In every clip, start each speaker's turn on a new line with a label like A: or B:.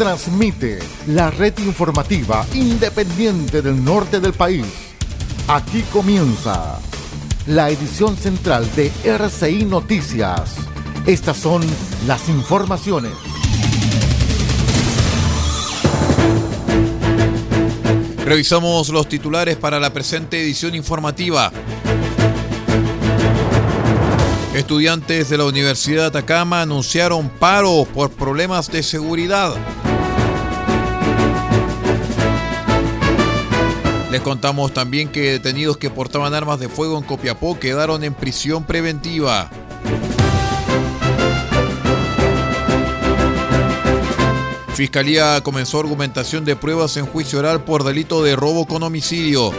A: transmite la red informativa independiente del norte del país. Aquí comienza la edición central de RCI Noticias. Estas son las informaciones.
B: Revisamos los titulares para la presente edición informativa. Estudiantes de la Universidad de Atacama anunciaron paro por problemas de seguridad. Les contamos también que detenidos que portaban armas de fuego en Copiapó quedaron en prisión preventiva. Fiscalía comenzó argumentación de pruebas en juicio oral por delito de robo con homicidio.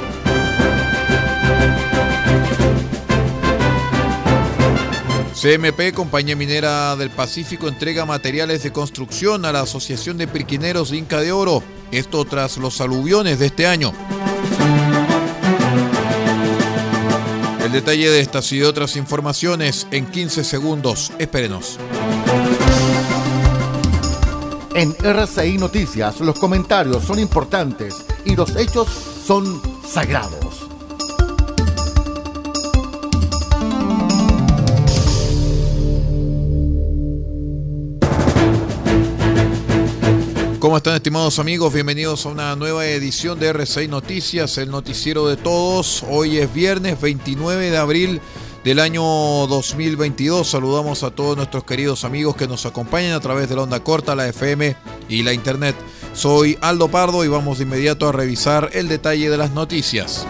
B: CMP, Compañía Minera del Pacífico, entrega materiales de construcción a la Asociación de Pirquineros Inca de Oro. Esto tras los aluviones de este año. El detalle de estas y de otras informaciones en 15 segundos. Espérenos.
A: En RCI Noticias los comentarios son importantes y los hechos son sagrados.
B: ¿Cómo están estimados amigos? Bienvenidos a una nueva edición de R6 Noticias, el noticiero de todos. Hoy es viernes 29 de abril del año 2022. Saludamos a todos nuestros queridos amigos que nos acompañan a través de la onda corta, la FM y la internet. Soy Aldo Pardo y vamos de inmediato a revisar el detalle de las noticias.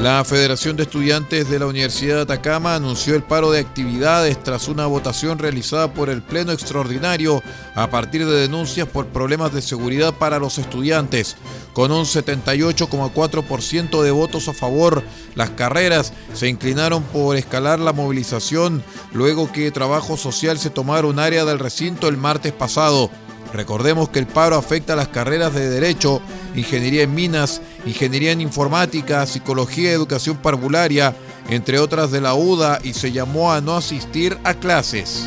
B: La Federación de Estudiantes de la Universidad de Atacama anunció el paro de actividades tras una votación realizada por el Pleno Extraordinario a partir de denuncias por problemas de seguridad para los estudiantes. Con un 78,4% de votos a favor, las carreras se inclinaron por escalar la movilización luego que Trabajo Social se tomara un área del recinto el martes pasado. Recordemos que el paro afecta a las carreras de Derecho, Ingeniería en Minas, Ingeniería en Informática, Psicología y Educación Parvularia, entre otras de la UDA, y se llamó a no asistir a clases.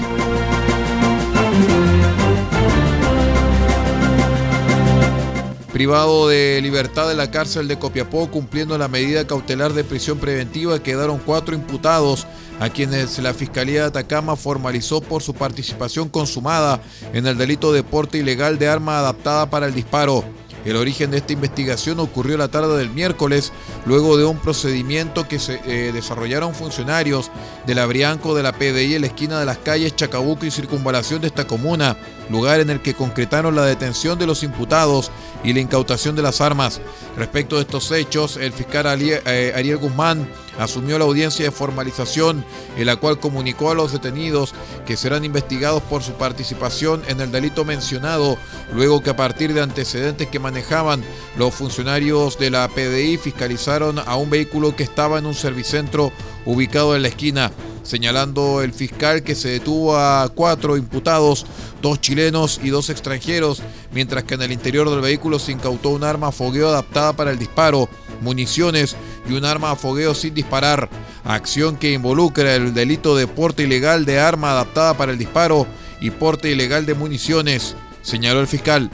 B: Privado de libertad de la cárcel de Copiapó cumpliendo la medida cautelar de prisión preventiva quedaron cuatro imputados a quienes la Fiscalía de Atacama formalizó por su participación consumada en el delito de porte ilegal de arma adaptada para el disparo. El origen de esta investigación ocurrió la tarde del miércoles, luego de un procedimiento que se eh, desarrollaron funcionarios de la Brianco de la PDI en la esquina de las calles Chacabuco y Circunvalación de esta comuna, lugar en el que concretaron la detención de los imputados y la incautación de las armas. Respecto de estos hechos, el fiscal eh, Ariel Guzmán asumió la audiencia de formalización, en la cual comunicó a los detenidos que serán investigados por su participación en el delito mencionado, luego que a partir de antecedentes que manejaban los funcionarios de la PDI fiscalizaron a un vehículo que estaba en un servicentro ubicado en la esquina señalando el fiscal que se detuvo a cuatro imputados, dos chilenos y dos extranjeros, mientras que en el interior del vehículo se incautó un arma fogueo adaptada para el disparo, municiones y un arma a fogueo sin disparar, acción que involucra el delito de porte ilegal de arma adaptada para el disparo y porte ilegal de municiones, señaló el fiscal.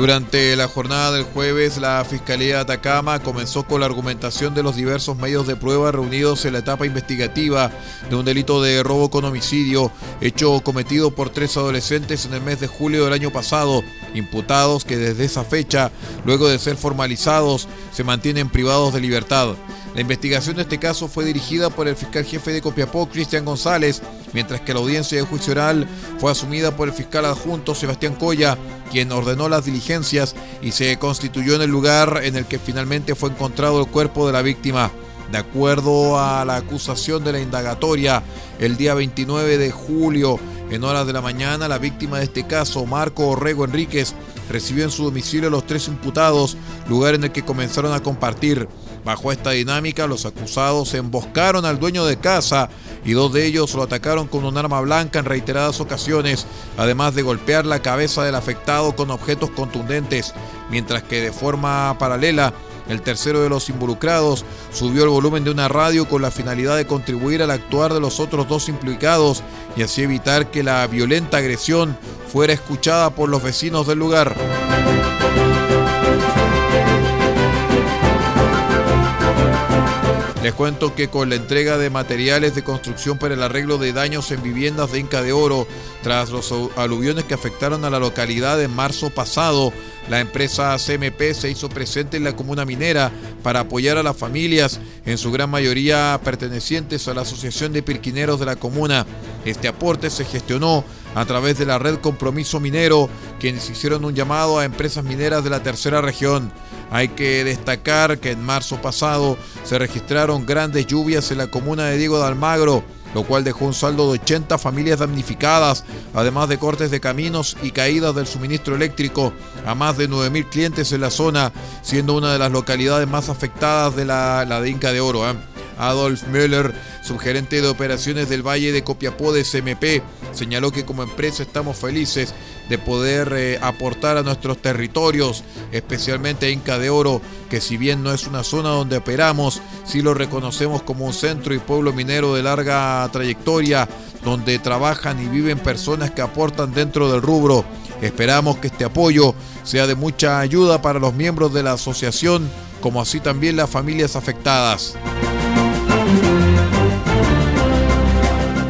B: Durante la jornada del jueves, la Fiscalía de Atacama comenzó con la argumentación de los diversos medios de prueba reunidos en la etapa investigativa de un delito de robo con homicidio, hecho cometido por tres adolescentes en el mes de julio del año pasado, imputados que desde esa fecha, luego de ser formalizados, se mantienen privados de libertad. La investigación de este caso fue dirigida por el fiscal jefe de Copiapó, Cristian González, mientras que la audiencia de juicio oral fue asumida por el fiscal adjunto Sebastián Coya, quien ordenó las diligencias y se constituyó en el lugar en el que finalmente fue encontrado el cuerpo de la víctima. De acuerdo a la acusación de la indagatoria, el día 29 de julio, en horas de la mañana, la víctima de este caso, Marco Orrego Enríquez, recibió en su domicilio a los tres imputados, lugar en el que comenzaron a compartir. Bajo esta dinámica, los acusados emboscaron al dueño de casa y dos de ellos lo atacaron con un arma blanca en reiteradas ocasiones, además de golpear la cabeza del afectado con objetos contundentes, mientras que de forma paralela el tercero de los involucrados subió el volumen de una radio con la finalidad de contribuir al actuar de los otros dos implicados y así evitar que la violenta agresión fuera escuchada por los vecinos del lugar. Les cuento que con la entrega de materiales de construcción para el arreglo de daños en viviendas de Inca de Oro, tras los aluviones que afectaron a la localidad en marzo pasado, la empresa CMP se hizo presente en la comuna minera para apoyar a las familias, en su gran mayoría pertenecientes a la Asociación de Pirquineros de la comuna. Este aporte se gestionó a través de la red Compromiso Minero, quienes hicieron un llamado a empresas mineras de la tercera región. Hay que destacar que en marzo pasado se registraron grandes lluvias en la comuna de Diego de Almagro, lo cual dejó un saldo de 80 familias damnificadas, además de cortes de caminos y caídas del suministro eléctrico a más de 9.000 clientes en la zona, siendo una de las localidades más afectadas de la, la de Inca de Oro. ¿eh? Adolf Müller, subgerente de operaciones del Valle de Copiapó de CMP, señaló que como empresa estamos felices de poder eh, aportar a nuestros territorios, especialmente a Inca de Oro, que si bien no es una zona donde operamos, sí lo reconocemos como un centro y pueblo minero de larga trayectoria, donde trabajan y viven personas que aportan dentro del rubro. Esperamos que este apoyo sea de mucha ayuda para los miembros de la asociación, como así también las familias afectadas.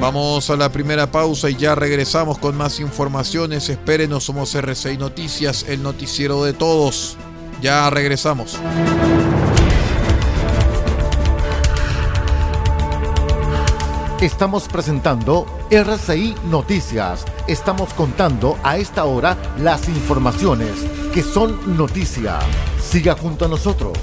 B: Vamos a la primera pausa y ya regresamos con más informaciones. Espérenos, somos R6 Noticias, el noticiero de todos. Ya regresamos.
A: Estamos presentando RCI Noticias. Estamos contando a esta hora las informaciones que son noticia. Siga junto a nosotros.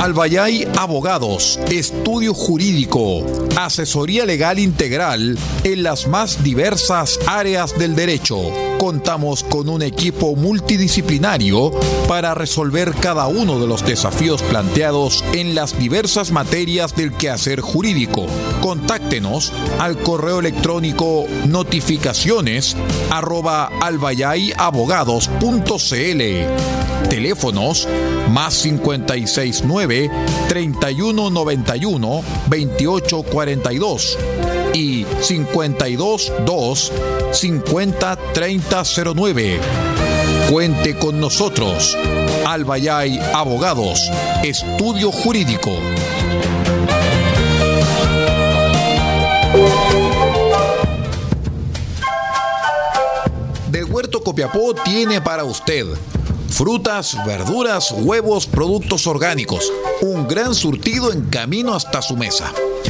C: Albayay Abogados, estudio jurídico, asesoría legal integral en las más diversas áreas del derecho. Contamos con un equipo multidisciplinario para resolver cada uno de los desafíos planteados en las diversas materias del quehacer jurídico. Contáctenos al correo electrónico notificaciones arroba albayayabogados.cl. Teléfonos más 569 3191 2842 y 522 50 3009. Cuente con nosotros. Albayay Abogados, Estudio Jurídico. Del Huerto Copiapó tiene para usted frutas, verduras, huevos, productos orgánicos. Un gran surtido en camino hasta su mesa.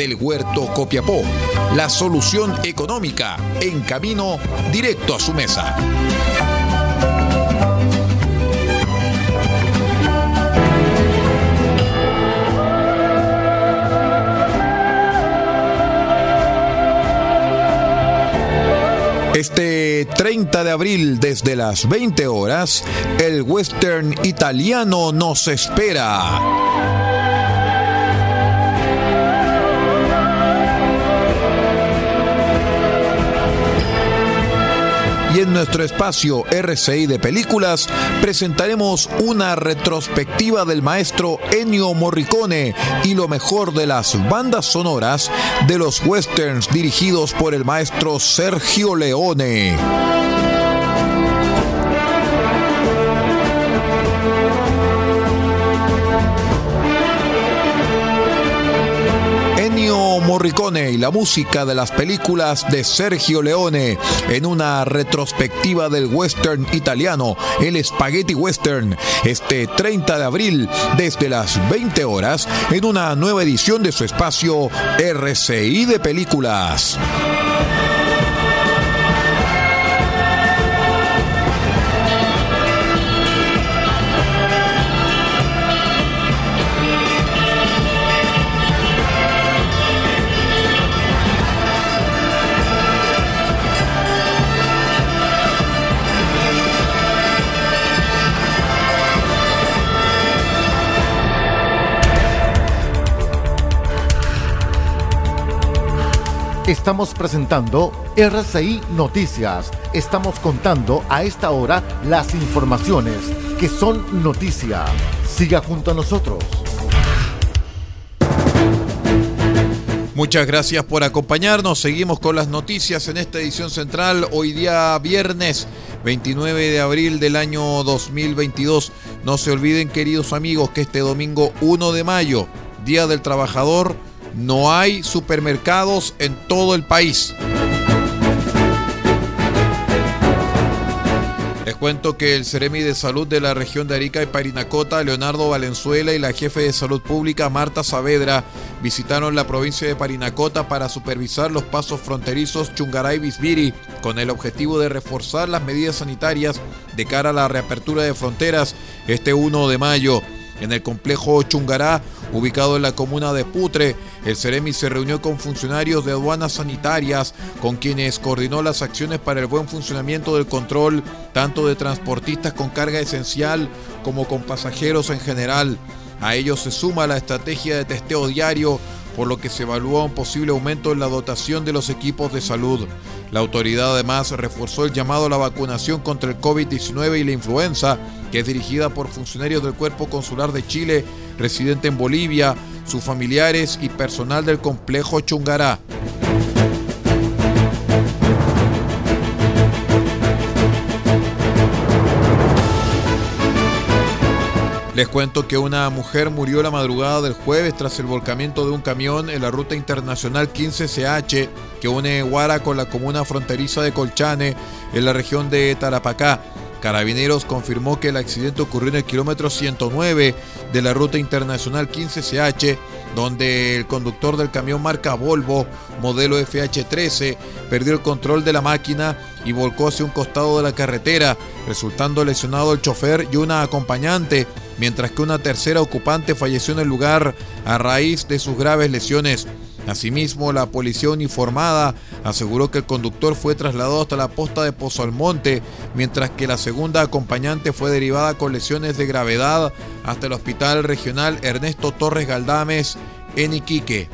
C: del Huerto Copiapó. La solución económica en camino directo a su mesa. Este 30 de abril desde las 20 horas, el western italiano nos espera. Y en nuestro espacio RCI de películas presentaremos una retrospectiva del maestro Ennio Morricone y lo mejor de las bandas sonoras de los westerns dirigidos por el maestro Sergio Leone. Morricone y la música de las películas de Sergio Leone en una retrospectiva del western italiano, el Spaghetti Western, este 30 de abril desde las 20 horas en una nueva edición de su espacio RCI de películas.
A: Estamos presentando RCI Noticias. Estamos contando a esta hora las informaciones que son noticia. Siga junto a nosotros.
B: Muchas gracias por acompañarnos. Seguimos con las noticias en esta edición central. Hoy día viernes 29 de abril del año 2022. No se olviden queridos amigos que este domingo 1 de mayo, Día del Trabajador, no hay supermercados en todo el país. Les cuento que el Ceremi de Salud de la región de Arica y Parinacota, Leonardo Valenzuela y la jefe de Salud Pública, Marta Saavedra, visitaron la provincia de Parinacota para supervisar los pasos fronterizos Chungaray-Bisbiri con el objetivo de reforzar las medidas sanitarias de cara a la reapertura de fronteras este 1 de mayo. En el complejo Chungará, ubicado en la comuna de Putre, el Ceremi se reunió con funcionarios de aduanas sanitarias, con quienes coordinó las acciones para el buen funcionamiento del control, tanto de transportistas con carga esencial como con pasajeros en general. A ello se suma la estrategia de testeo diario, por lo que se evalúa un posible aumento en la dotación de los equipos de salud. La autoridad además reforzó el llamado a la vacunación contra el COVID-19 y la influenza, que es dirigida por funcionarios del Cuerpo Consular de Chile, residente en Bolivia, sus familiares y personal del complejo Chungará. Les cuento que una mujer murió la madrugada del jueves tras el volcamiento de un camión en la ruta internacional 15CH que une Huara con la comuna fronteriza de Colchane en la región de Tarapacá. Carabineros confirmó que el accidente ocurrió en el kilómetro 109 de la ruta internacional 15CH, donde el conductor del camión marca Volvo, modelo FH13, perdió el control de la máquina y volcó hacia un costado de la carretera, resultando lesionado el chofer y una acompañante, mientras que una tercera ocupante falleció en el lugar a raíz de sus graves lesiones. Asimismo, la policía uniformada aseguró que el conductor fue trasladado hasta la posta de Pozo Almonte, mientras que la segunda acompañante fue derivada con lesiones de gravedad hasta el Hospital Regional Ernesto Torres Galdames en Iquique.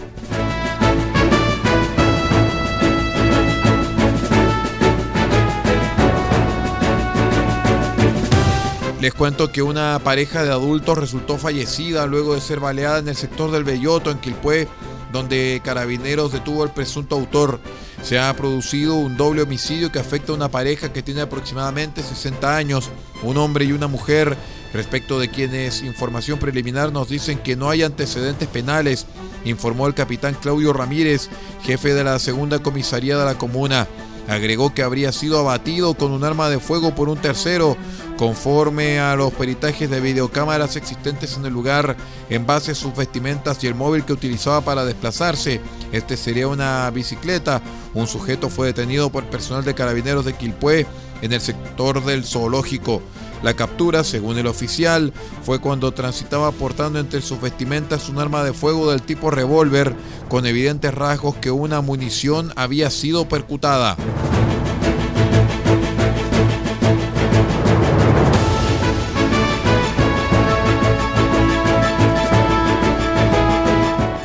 B: Les cuento que una pareja de adultos resultó fallecida luego de ser baleada en el sector del Belloto, en Quilpué, donde Carabineros detuvo al presunto autor. Se ha producido un doble homicidio que afecta a una pareja que tiene aproximadamente 60 años, un hombre y una mujer, respecto de quienes información preliminar nos dicen que no hay antecedentes penales, informó el capitán Claudio Ramírez, jefe de la segunda comisaría de la comuna. Agregó que habría sido abatido con un arma de fuego por un tercero, conforme a los peritajes de videocámaras existentes en el lugar, en base a sus vestimentas y el móvil que utilizaba para desplazarse. Este sería una bicicleta. Un sujeto fue detenido por personal de carabineros de Quilpué en el sector del zoológico. La captura, según el oficial, fue cuando transitaba portando entre sus vestimentas un arma de fuego del tipo revólver, con evidentes rasgos que una munición había sido percutada.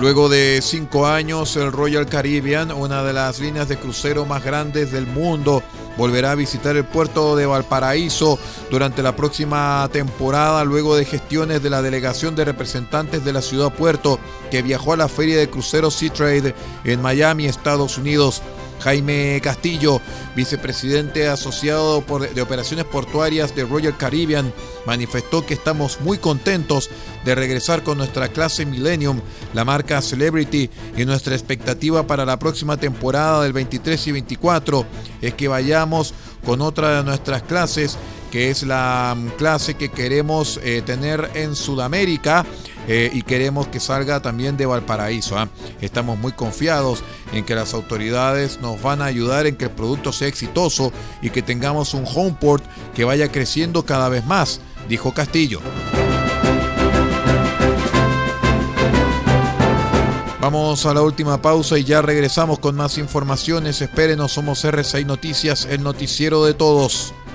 B: Luego de cinco años, el Royal Caribbean, una de las líneas de crucero más grandes del mundo, volverá a visitar el puerto de Valparaíso durante la próxima temporada, luego de gestiones de la delegación de representantes de la ciudad puerto que viajó a la feria de cruceros Sea Trade en Miami, Estados Unidos. Jaime Castillo, vicepresidente asociado de operaciones portuarias de Royal Caribbean, manifestó que estamos muy contentos de regresar con nuestra clase Millennium, la marca Celebrity, y nuestra expectativa para la próxima temporada del 23 y 24 es que vayamos con otra de nuestras clases, que es la mm, clase que queremos eh, tener en Sudamérica eh, y queremos que salga también de Valparaíso. ¿ah? Estamos muy confiados en que las autoridades nos van a ayudar en que el producto sea exitoso y que tengamos un homeport que vaya creciendo cada vez más, dijo Castillo. Vamos a la última pausa y ya regresamos con más informaciones. Espérenos, somos R6 Noticias, el noticiero de todos.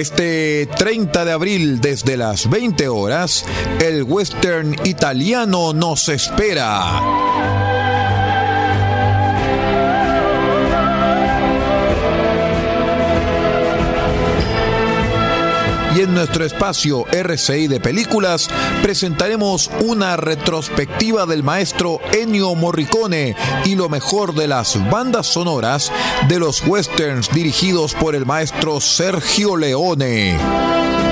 C: Este 30 de abril, desde las 20 horas, el western italiano nos espera. Y en nuestro espacio RCI de películas presentaremos una retrospectiva del maestro Ennio Morricone y lo mejor de las bandas sonoras de los westerns dirigidos por el maestro Sergio Leone.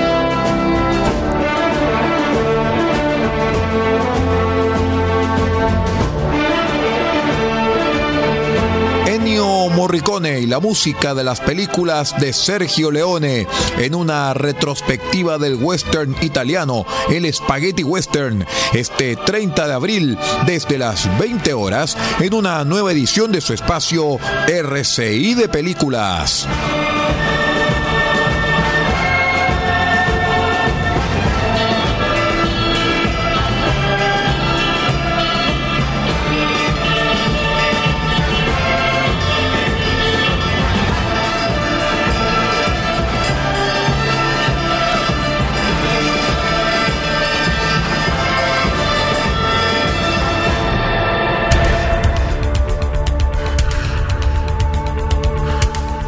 C: Morricone y la música de las películas de Sergio Leone en una retrospectiva del western italiano, el Spaghetti Western, este 30 de abril desde las 20 horas en una nueva edición de su espacio RCI de películas.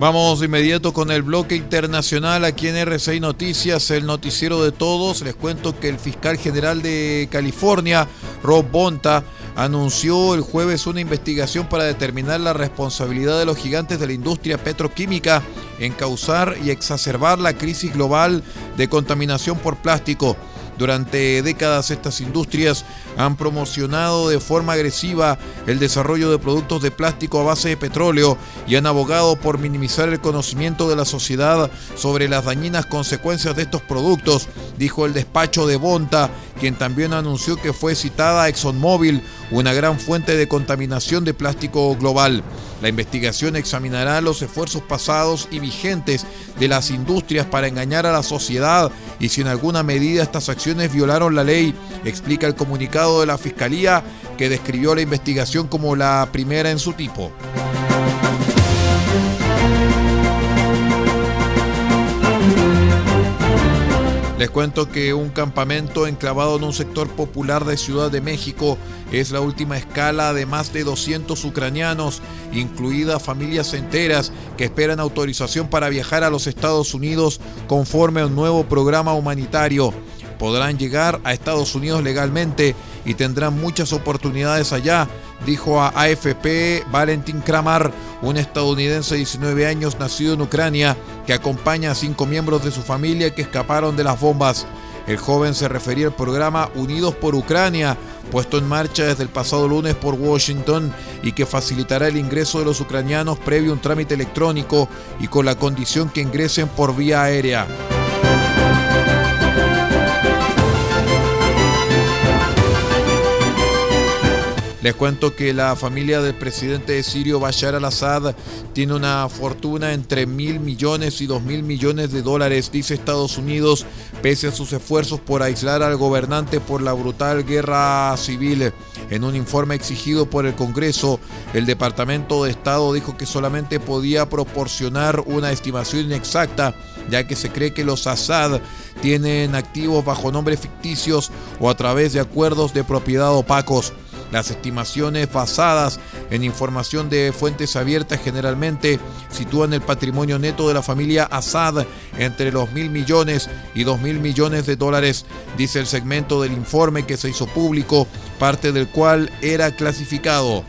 B: Vamos de inmediato con el bloque internacional aquí en RCI Noticias, el noticiero de todos. Les cuento que el fiscal general de California, Rob Bonta, anunció el jueves una investigación para determinar la responsabilidad de los gigantes de la industria petroquímica en causar y exacerbar la crisis global de contaminación por plástico. Durante décadas estas industrias han promocionado de forma agresiva el desarrollo de productos de plástico a base de petróleo y han abogado por minimizar el conocimiento de la sociedad sobre las dañinas consecuencias de estos productos, dijo el despacho de Bonta, quien también anunció que fue citada ExxonMobil, una gran fuente de contaminación de plástico global. La investigación examinará los esfuerzos pasados y vigentes de las industrias para engañar a la sociedad y si en alguna medida estas acciones violaron la ley, explica el comunicado de la Fiscalía que describió la investigación como la primera en su tipo. Les cuento que un campamento enclavado en un sector popular de Ciudad de México es la última escala de más de 200 ucranianos, incluidas familias enteras que esperan autorización para viajar a los Estados Unidos conforme a un nuevo programa humanitario. Podrán llegar a Estados Unidos legalmente y tendrán muchas oportunidades allá, dijo a AFP Valentin Kramar, un estadounidense de 19 años nacido en Ucrania que acompaña a cinco miembros de su familia que escaparon de las bombas. El joven se refería al programa Unidos por Ucrania, puesto en marcha desde el pasado lunes por Washington y que facilitará el ingreso de los ucranianos previo a un trámite electrónico y con la condición que ingresen por vía aérea. Les cuento que la familia del presidente de Sirio, Bashar al-Assad, tiene una fortuna entre mil millones y dos mil millones de dólares, dice Estados Unidos, pese a sus esfuerzos por aislar al gobernante por la brutal guerra civil. En un informe exigido por el Congreso, el Departamento de Estado dijo que solamente podía proporcionar una estimación inexacta, ya que se cree que los Assad tienen activos bajo nombres ficticios o a través de acuerdos de propiedad opacos. Las estimaciones basadas en información de fuentes abiertas generalmente sitúan el patrimonio neto de la familia Assad entre los mil millones y dos mil millones de dólares, dice el segmento del informe que se hizo público, parte del cual era clasificado.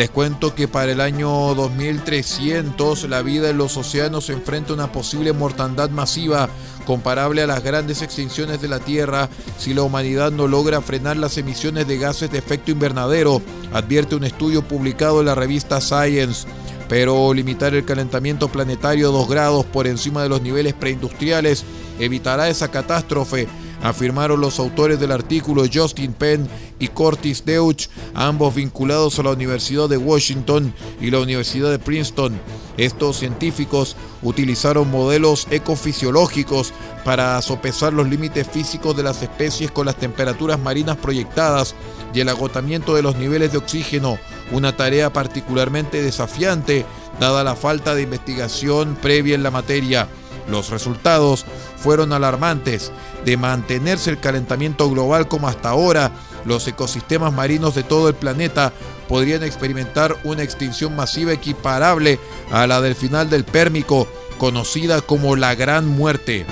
B: Les cuento que para el año 2300 la vida en los océanos enfrenta una posible mortandad masiva comparable a las grandes extinciones de la Tierra si la humanidad no logra frenar las emisiones de gases de efecto invernadero, advierte un estudio publicado en la revista Science. Pero limitar el calentamiento planetario a 2 grados por encima de los niveles preindustriales evitará esa catástrofe afirmaron los autores del artículo Justin Penn y Curtis Deutsch, ambos vinculados a la Universidad de Washington y la Universidad de Princeton. Estos científicos utilizaron modelos ecofisiológicos para sopesar los límites físicos de las especies con las temperaturas marinas proyectadas y el agotamiento de los niveles de oxígeno, una tarea particularmente desafiante dada la falta de investigación previa en la materia. Los resultados fueron alarmantes. De mantenerse el calentamiento global como hasta ahora, los ecosistemas marinos de todo el planeta podrían experimentar una extinción masiva equiparable a la del final del Pérmico, conocida como la Gran Muerte.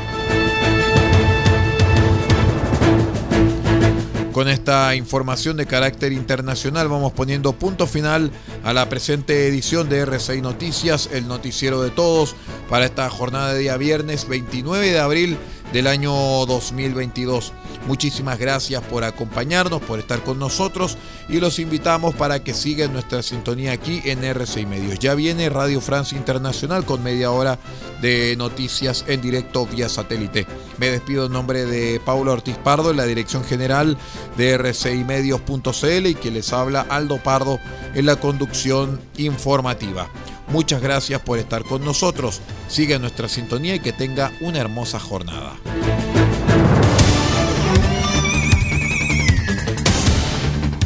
B: Con esta información de carácter internacional vamos poniendo punto final a la presente edición de RCI Noticias, el noticiero de todos, para esta jornada de día viernes 29 de abril del año 2022. Muchísimas gracias por acompañarnos, por estar con nosotros y los invitamos para que sigan nuestra sintonía aquí en RCI Medios. Ya viene Radio Francia Internacional con media hora de noticias en directo vía satélite. Me despido en nombre de Paulo Ortiz Pardo, en la dirección general de rcimedios.cl y que les habla Aldo Pardo en la conducción informativa. Muchas gracias por estar con nosotros. Siga nuestra sintonía y que tenga una hermosa jornada.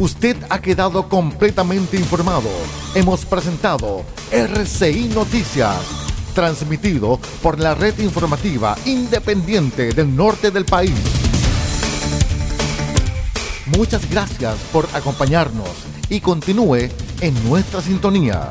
A: Usted ha quedado completamente informado. Hemos presentado RCI Noticias, transmitido por la red informativa independiente del norte del país. Muchas gracias por acompañarnos y continúe en nuestra sintonía.